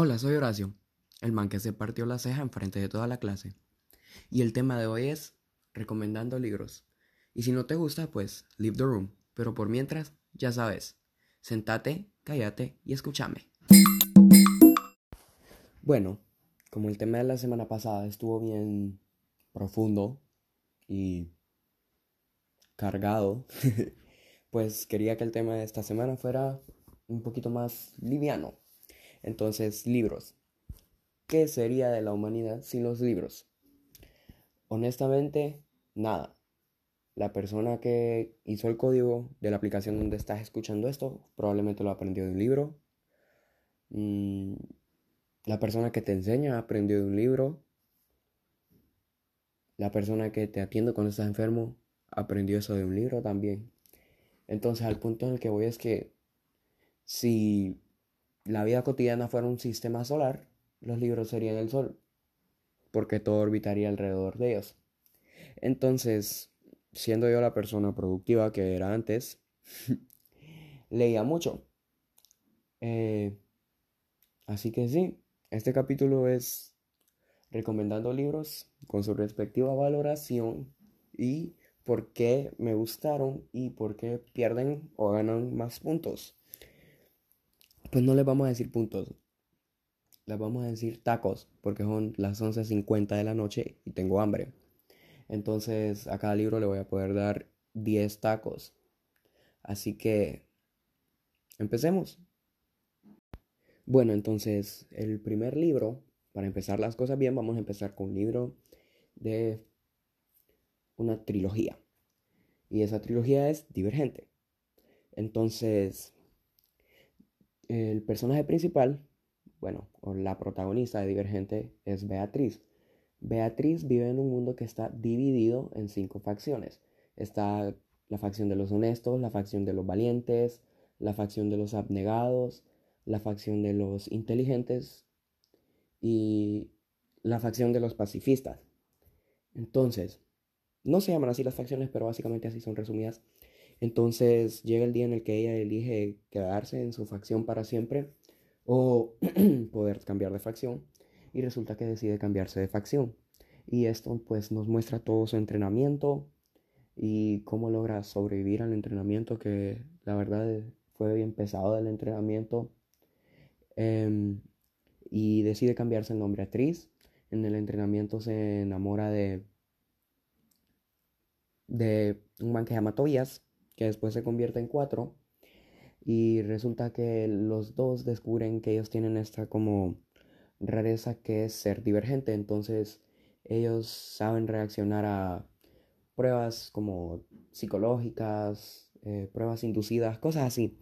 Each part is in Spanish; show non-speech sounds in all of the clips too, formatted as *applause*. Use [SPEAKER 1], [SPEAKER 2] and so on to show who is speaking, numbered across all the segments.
[SPEAKER 1] Hola, soy Horacio, el man que se partió la ceja enfrente de toda la clase. Y el tema de hoy es recomendando libros. Y si no te gusta, pues leave the room. Pero por mientras, ya sabes, sentate, cállate y escúchame. Bueno, como el tema de la semana pasada estuvo bien profundo y cargado, *laughs* pues quería que el tema de esta semana fuera un poquito más liviano. Entonces, libros. ¿Qué sería de la humanidad sin los libros? Honestamente, nada. La persona que hizo el código de la aplicación donde estás escuchando esto probablemente lo aprendió de un libro. Mm, la persona que te enseña aprendió de un libro. La persona que te atiende cuando estás enfermo aprendió eso de un libro también. Entonces al punto en el que voy es que si la vida cotidiana fuera un sistema solar, los libros serían el Sol, porque todo orbitaría alrededor de ellos. Entonces, siendo yo la persona productiva que era antes, *laughs* leía mucho. Eh, así que sí, este capítulo es recomendando libros con su respectiva valoración y por qué me gustaron y por qué pierden o ganan más puntos pues no les vamos a decir puntos. Les vamos a decir tacos, porque son las 11.50 de la noche y tengo hambre. Entonces a cada libro le voy a poder dar 10 tacos. Así que empecemos. Bueno, entonces el primer libro, para empezar las cosas bien, vamos a empezar con un libro de una trilogía. Y esa trilogía es Divergente. Entonces, el personaje principal, bueno, o la protagonista de Divergente es Beatriz. Beatriz vive en un mundo que está dividido en cinco facciones. Está la facción de los honestos, la facción de los valientes, la facción de los abnegados, la facción de los inteligentes y la facción de los pacifistas. Entonces, no se llaman así las facciones, pero básicamente así son resumidas. Entonces llega el día en el que ella elige quedarse en su facción para siempre o *clears throat* poder cambiar de facción y resulta que decide cambiarse de facción. Y esto pues nos muestra todo su entrenamiento y cómo logra sobrevivir al entrenamiento que la verdad fue bien pesado del entrenamiento. Em, y decide cambiarse el nombre a Tris. En el entrenamiento se enamora de, de un man que se llama Tobias que después se convierte en cuatro. Y resulta que los dos descubren que ellos tienen esta como rareza que es ser divergente. Entonces ellos saben reaccionar a pruebas como psicológicas, eh, pruebas inducidas, cosas así.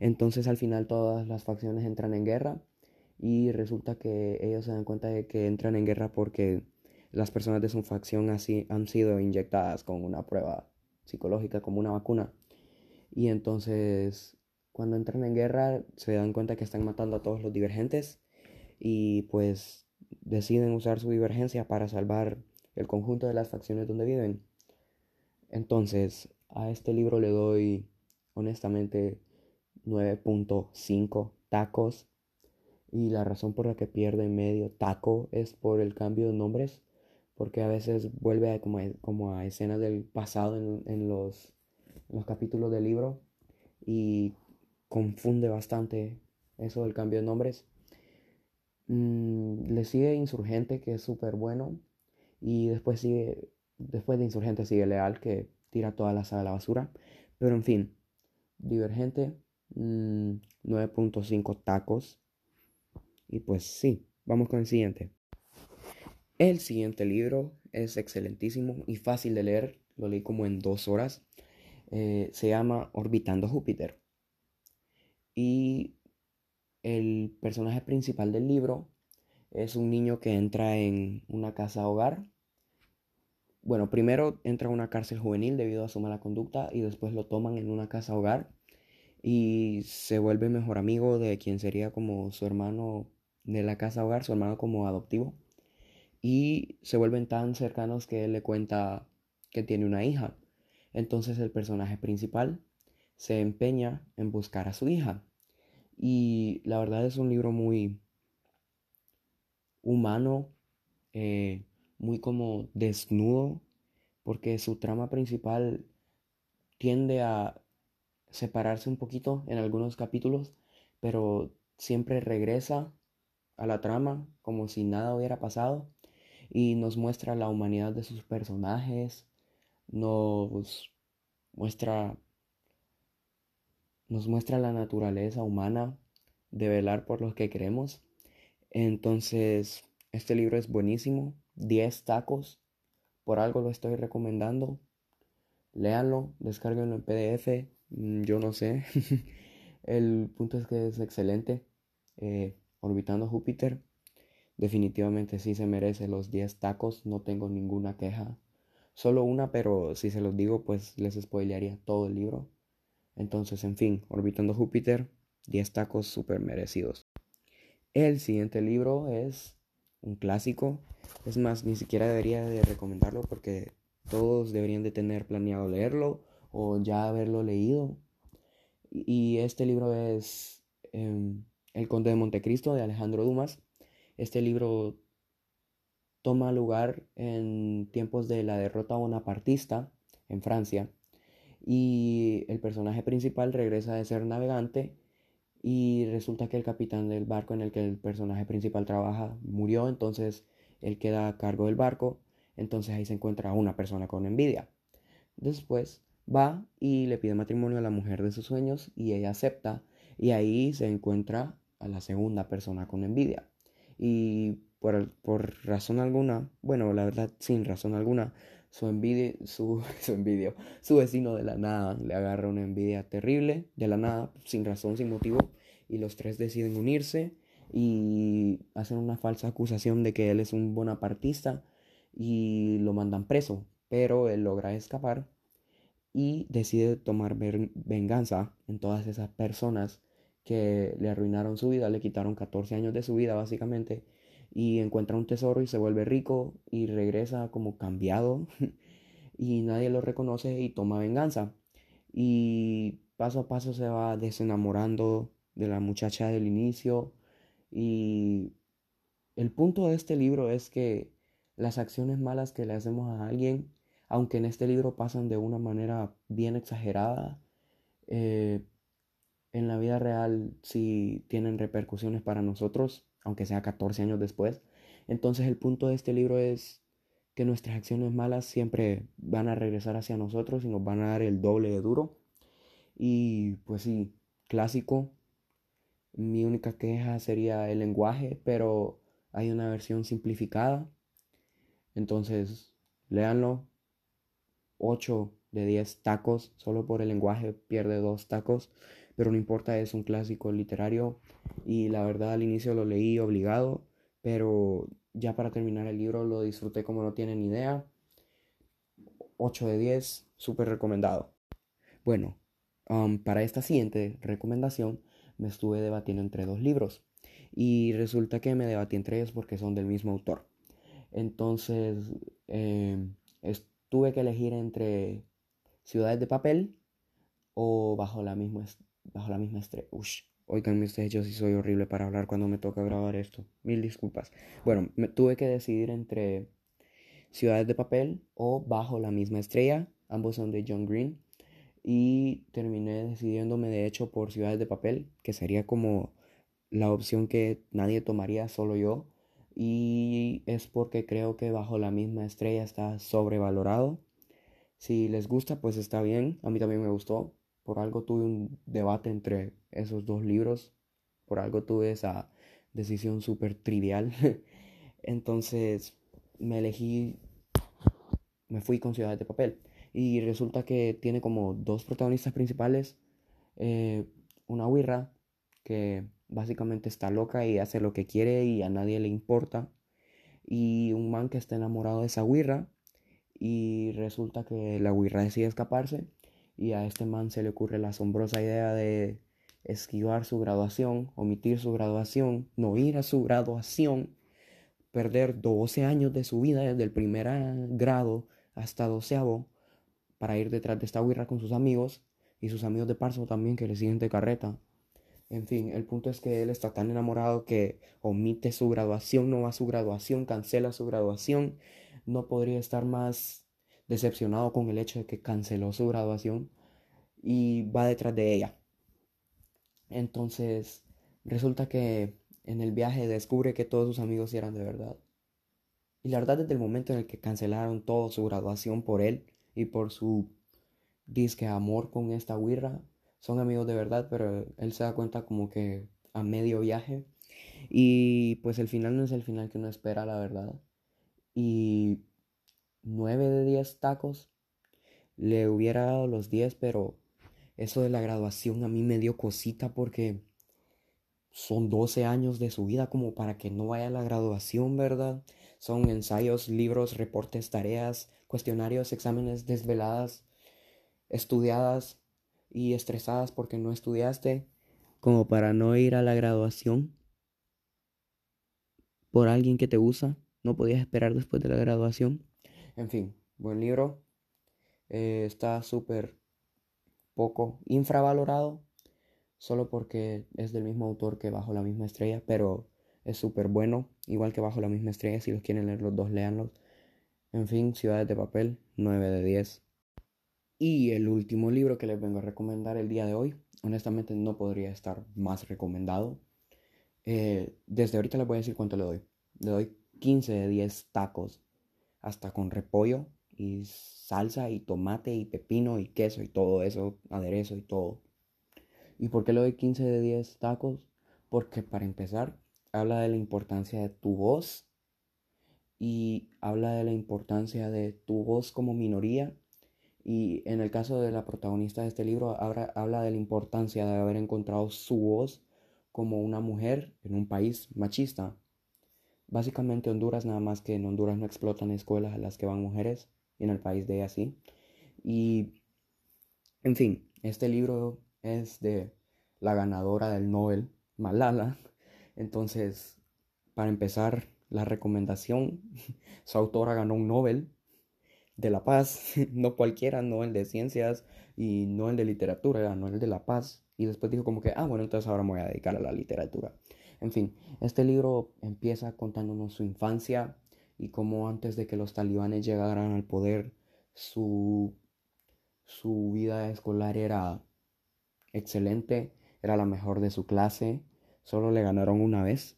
[SPEAKER 1] Entonces al final todas las facciones entran en guerra y resulta que ellos se dan cuenta de que entran en guerra porque las personas de su facción así han sido inyectadas con una prueba psicológica como una vacuna. Y entonces cuando entran en guerra se dan cuenta que están matando a todos los divergentes y pues deciden usar su divergencia para salvar el conjunto de las facciones donde viven. Entonces a este libro le doy honestamente 9.5 tacos y la razón por la que pierde medio taco es por el cambio de nombres porque a veces vuelve a, como, a, como a escenas del pasado en, los, los capítulos del libro y confunde bastante eso del cambio de nombres. Mm, le sigue Insurgente, que es súper bueno, y después sigue, después de Insurgente sigue Leal, que tira toda la saga a la basura. Pero en fin, Divergente, 9.5 mm, tacos. Y pues sí, vamos con el siguiente. El siguiente libro es excelentísimo y fácil de leer, lo leí como en dos horas. Eh, se llama Orbitando Júpiter. Y el personaje principal del libro es un niño que entra en una casa hogar. Bueno, primero entra a una cárcel juvenil debido a su mala conducta y después lo toman en una casa hogar y se vuelve mejor amigo de quien sería como su hermano de la casa hogar, su hermano como adoptivo y se vuelven tan cercanos que él le cuenta que tiene una hija. Entonces el personaje principal se empeña en buscar a su hija. Y la verdad es un libro muy humano, eh, muy como desnudo, porque su trama principal tiende a separarse un poquito en algunos capítulos, pero siempre regresa a la trama como si nada hubiera pasado y nos muestra la humanidad de sus personajes, nos muestra nos muestra la naturaleza humana de velar por los que queremos. Entonces, este libro es buenísimo, 10 tacos, por algo lo estoy recomendando. Léanlo, descárguenlo en PDF, mm, yo no sé. *laughs* El punto es que es excelente. Eh, Orbitando Júpiter, definitivamente sí se merece los 10 tacos, no tengo ninguna queja. Solo una, pero si se los digo, pues les spoilearía todo el libro. Entonces, en fin, Orbitando Júpiter, 10 tacos super merecidos. El siguiente libro es un clásico. Es más, ni siquiera debería de recomendarlo porque todos deberían de tener planeado leerlo o ya haberlo leído. Y este libro es em, El Conde de Montecristo de Alejandro Dumas. Este libro toma lugar en tiempos de la derrota bonapartista en Francia y el personaje principal regresa de ser navegante y resulta que el capitán del barco en el que el personaje principal trabaja murió, entonces él queda a cargo del barco, entonces ahí se encuentra una persona con envidia. Después va y le pide matrimonio a la mujer de sus sueños y ella acepta y ahí se encuentra a la segunda persona con envidia. Y por, por razón alguna, bueno, la verdad sin razón alguna, su envidia, su, *laughs* su envidia, su vecino de la nada le agarra una envidia terrible, de la nada, sin razón, sin motivo, y los tres deciden unirse y hacen una falsa acusación de que él es un bonapartista y lo mandan preso, pero él logra escapar y decide tomar venganza en todas esas personas que le arruinaron su vida, le quitaron 14 años de su vida básicamente y encuentra un tesoro y se vuelve rico y regresa como cambiado *laughs* y nadie lo reconoce y toma venganza. Y paso a paso se va desenamorando de la muchacha del inicio y el punto de este libro es que las acciones malas que le hacemos a alguien, aunque en este libro pasan de una manera bien exagerada, eh, en la vida real sí tienen repercusiones para nosotros aunque sea 14 años después. Entonces el punto de este libro es que nuestras acciones malas siempre van a regresar hacia nosotros y nos van a dar el doble de duro. Y pues sí, clásico. Mi única queja sería el lenguaje, pero hay una versión simplificada. Entonces, léanlo. 8 de 10 tacos, solo por el lenguaje pierde 2 tacos pero no importa, es un clásico literario y la verdad al inicio lo leí obligado, pero ya para terminar el libro lo disfruté como no tienen idea. 8 de 10, súper recomendado. Bueno, um, para esta siguiente recomendación me estuve debatiendo entre dos libros y resulta que me debatí entre ellos porque son del mismo autor. Entonces, em, tuve que elegir entre Ciudades de Papel o Bajo la misma bajo la misma estrella. Ush, oiganme ustedes, yo sí soy horrible para hablar cuando me toca grabar esto. Mil disculpas. Bueno, tuve que decidir entre Ciudades de Papel o Bajo la misma estrella. Ambos son de John Green. Y terminé decidiéndome de hecho por Ciudades de Papel, que sería como la opción que nadie tomaría, solo yo. Y es porque creo que Bajo la misma estrella está sobrevalorado. Si les gusta, pues está bien. A mí también me gustó por algo tuve un debate entre esos dos libros, por algo tuve esa decisión súper trivial. *laughs* Entonces me elegí, me fui con Ciudades de Papel. Y resulta que tiene como dos protagonistas principales. Eh, una wirra que básicamente está loca y hace lo que quiere y a nadie le importa. Y un man que está enamorado de esa wirra. Y resulta que la wirra decide escaparse y a este man se le ocurre la asombrosa idea de esquivar su graduación, omitir su graduación, no ir a su graduación, perder 12 años de su vida desde el primer grado hasta doceavo para ir detrás de esta guirra con sus amigos y sus amigos de Parso también que le siguen de carreta. En fin, el punto es que él está tan enamorado que omite su graduación, no va a su graduación, cancela su graduación. No podría estar más decepcionado con el hecho de que canceló su graduación y va detrás de ella. Entonces, resulta que en el viaje descubre que todos sus amigos eran de verdad. Y la verdad, desde el momento en el que cancelaron toda su graduación por él y por su disque amor con esta guirra, son amigos de verdad, pero él se da cuenta como que a medio viaje. Y pues el final no es el final que uno espera, la verdad. Y 9 de 10 tacos le hubiera dado los 10, pero eso de la graduación a mí me dio cosita porque son 12 años de su vida como para que no vaya a la graduación, ¿verdad? Son ensayos, libros, reportes, tareas, cuestionarios, exámenes desveladas, estudiadas y estresadas porque no estudiaste, como para no ir a la graduación por alguien que te usa, no podías esperar después de la graduación. En fin, buen libro. Eh, está súper poco infravalorado, solo porque es del mismo autor que Bajo la misma estrella, pero es súper bueno, igual que Bajo la misma estrella, si los quieren leer los dos, léanlos. En fin, Ciudades de Papel, 9 de 10. Y el último libro que les vengo a recomendar el día de hoy, honestamente no podría estar más recomendado. Eh, desde ahorita les voy a decir cuánto le doy. Le doy 15 de 10 tacos, hasta con repollo y salsa y tomate y pepino y queso y todo eso, aderezo y todo. ¿Y por qué le doy 15 de 10 tacos? Porque para empezar, habla de la importancia de tu voz y habla de la importancia de tu voz como minoría y en el caso de la protagonista de este libro, habla, de la importancia de haber encontrado su voz como una mujer en un país machista. Básicamente Honduras, nada más que en Honduras no explotan escuelas a las que van mujeres, y en el país de ella sí. Y, en fin, este libro es de la ganadora del Nobel, Malala. Entonces, para empezar, la recomendación, *laughs* su autora ganó un Nobel de la paz, *laughs* no cualquiera, no el de ciencias y no el de literatura, no el de la paz. Y después dijo como que, ah, bueno, entonces ahora me voy a dedicar a la literatura. En fin, este libro empieza contándonos su infancia y cómo antes de que los talibanes llegaran al poder, su, su vida escolar era excelente, era la mejor de su clase, solo le ganaron una vez.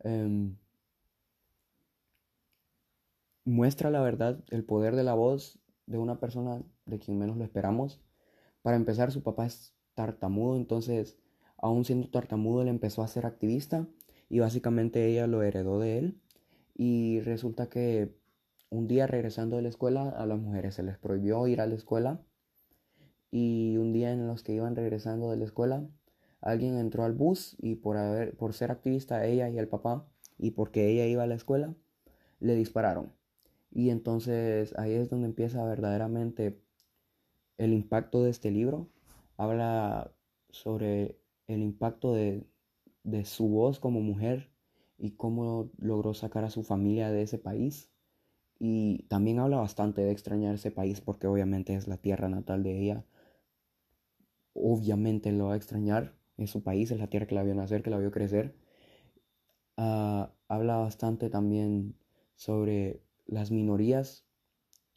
[SPEAKER 1] Em, muestra la verdad, el poder de la voz de una persona de quien menos lo esperamos. Para empezar, su papá es tartamudo, entonces, aún siendo tartamudo, él empezó a ser activista y básicamente ella lo heredó de él. Y resulta que un día regresando de la escuela, a las mujeres se les prohibió ir a la escuela. Y un día en los que iban regresando de la escuela, alguien entró al bus y por, haber, por ser activista ella y el papá, y porque ella iba a la escuela, le dispararon. Y entonces ahí es donde empieza verdaderamente el impacto de este libro. Habla sobre el impacto de, su voz como mujer y cómo logró sacar a su familia de ese país. Y también habla bastante de extrañar ese país porque obviamente es la tierra natal de ella. Obviamente lo va a extrañar, es su país, es la tierra que la vio nacer, que la vio crecer. Ah, habla bastante también sobre las minorías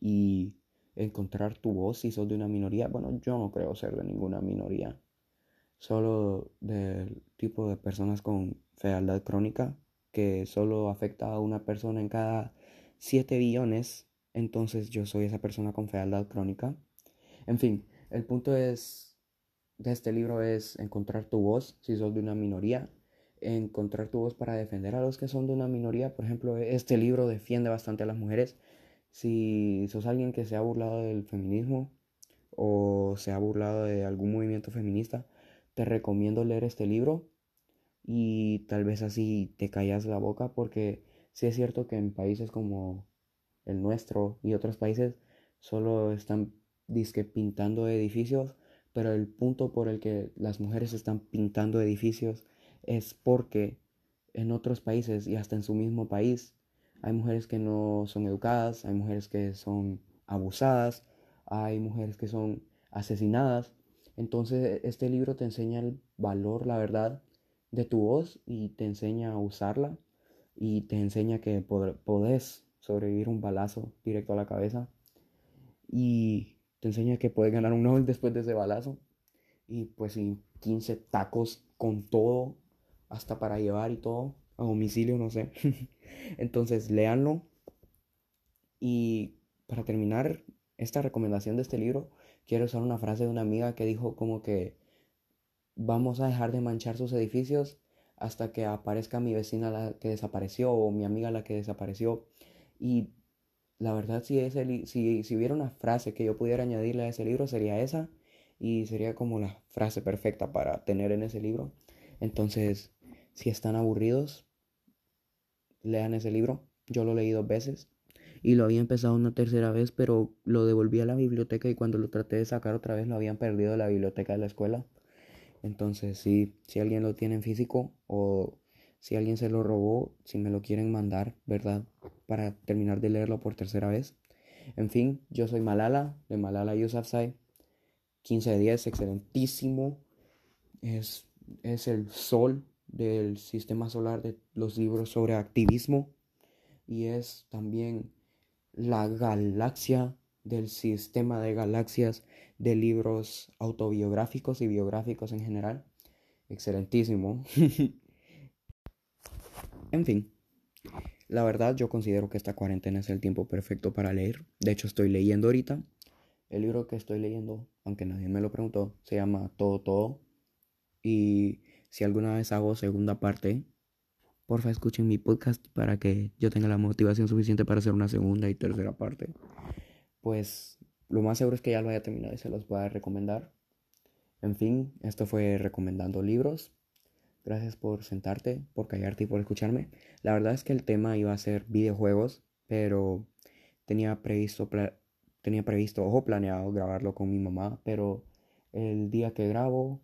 [SPEAKER 1] y encontrar tu voz si sos de una minoría. Bueno, yo no creo ser de ninguna minoría, solo del tipo de personas con fealdad crónica que solo afecta a una persona en cada 7 billones. Entonces yo soy esa persona con fealdad crónica. En fin, el punto es de este libro es encontrar tu voz si sos de una minoría encontrar tu voz para defender a los que son de una minoría. Por ejemplo, este libro defiende bastante a las mujeres. Si sos alguien que se ha burlado del feminismo o se ha burlado de algún movimiento feminista, te recomiendo leer este libro y tal vez así te callas la boca porque sí es cierto que en países como el nuestro y otros países solo están disque pintando edificios, pero el punto por el que las mujeres están pintando edificios es porque en otros países y hasta en su mismo país hay mujeres que no son educadas, hay mujeres que son abusadas, hay mujeres que son asesinadas Entonces este libro te enseña el valor, la verdad, de tu voz y te enseña a usarla y te enseña que podés sobrevivir un balazo directo a la cabeza y te enseña que puedes ganar un Nobel después de ese balazo y pues sin 15 tacos con todo hasta para llevar y todo a domicilio no sé. *laughs* Entonces léanlo y para terminar esta recomendación de este libro quiero usar una frase de una amiga que dijo como que vamos a dejar de manchar sus edificios hasta que aparezca mi vecina la que desapareció o mi amiga la que desapareció. Y la verdad, si, ese si, si hubiera una frase que yo pudiera añadirle a ese libro, sería esa. Y sería como la frase perfecta para tener en ese libro. Entonces, si están aburridos, lean ese libro. Yo lo leí dos veces. Y lo había empezado una tercera vez, pero lo devolví a la biblioteca y cuando lo traté de sacar otra vez lo habían perdido de la biblioteca de la escuela. Entonces, si, si alguien lo tiene en físico o si alguien se lo robó, si me lo quieren mandar, ¿verdad? Para terminar de leerlo por tercera vez. En fin, yo soy Malala, de Malala Yousafzai. 15 de 10, excelentísimo. Es, es el sol del sistema solar de los libros sobre activismo. Y es también la galaxia del sistema de galaxias de libros autobiográficos y biográficos en general. Excelentísimo. *laughs* en fin, la verdad yo considero que esta cuarentena es el tiempo perfecto para leer. De hecho estoy leyendo ahorita. El libro que estoy leyendo, aunque nadie me lo preguntó, se llama Todo Todo. Y si alguna vez hago segunda parte, porfa escuchen mi podcast para que yo tenga la motivación suficiente para hacer una segunda y tercera parte pues lo más seguro es que ya lo haya terminado y se los voy a recomendar. En fin, esto fue recomendando libros. Gracias por sentarte, por callarte y por escucharme. La verdad es que el tema iba a ser videojuegos, pero tenía previsto, tenía previsto o planeado grabarlo con mi mamá, pero el día que grabo,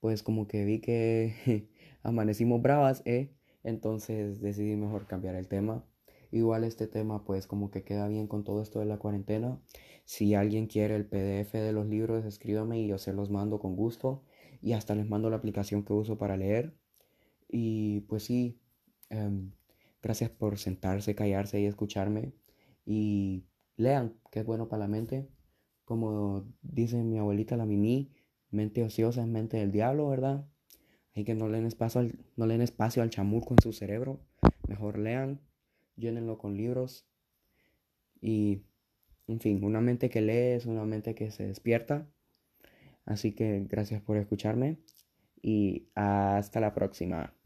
[SPEAKER 1] pues como que vi que *laughs* amanecimos bravas, ¿eh? Entonces decidí mejor cambiar el tema Igual este tema pues como que queda bien con todo esto de la cuarentena. Si alguien quiere el PDF de los libros, escríbame y yo se los mando con gusto. Y hasta les mando la aplicación que uso para leer. Y pues sí, em, gracias por sentarse, callarse y escucharme. Y lean, que es bueno para la mente. Como dice mi abuelita la Mimi, mente ociosa es mente del diablo, ¿verdad? Así que no leen espacio al, no leen espacio al chamurco en su cerebro. Mejor lean llénenlo con libros y, en fin, una mente que lee es una mente que se despierta. Así que gracias por escucharme y hasta la próxima.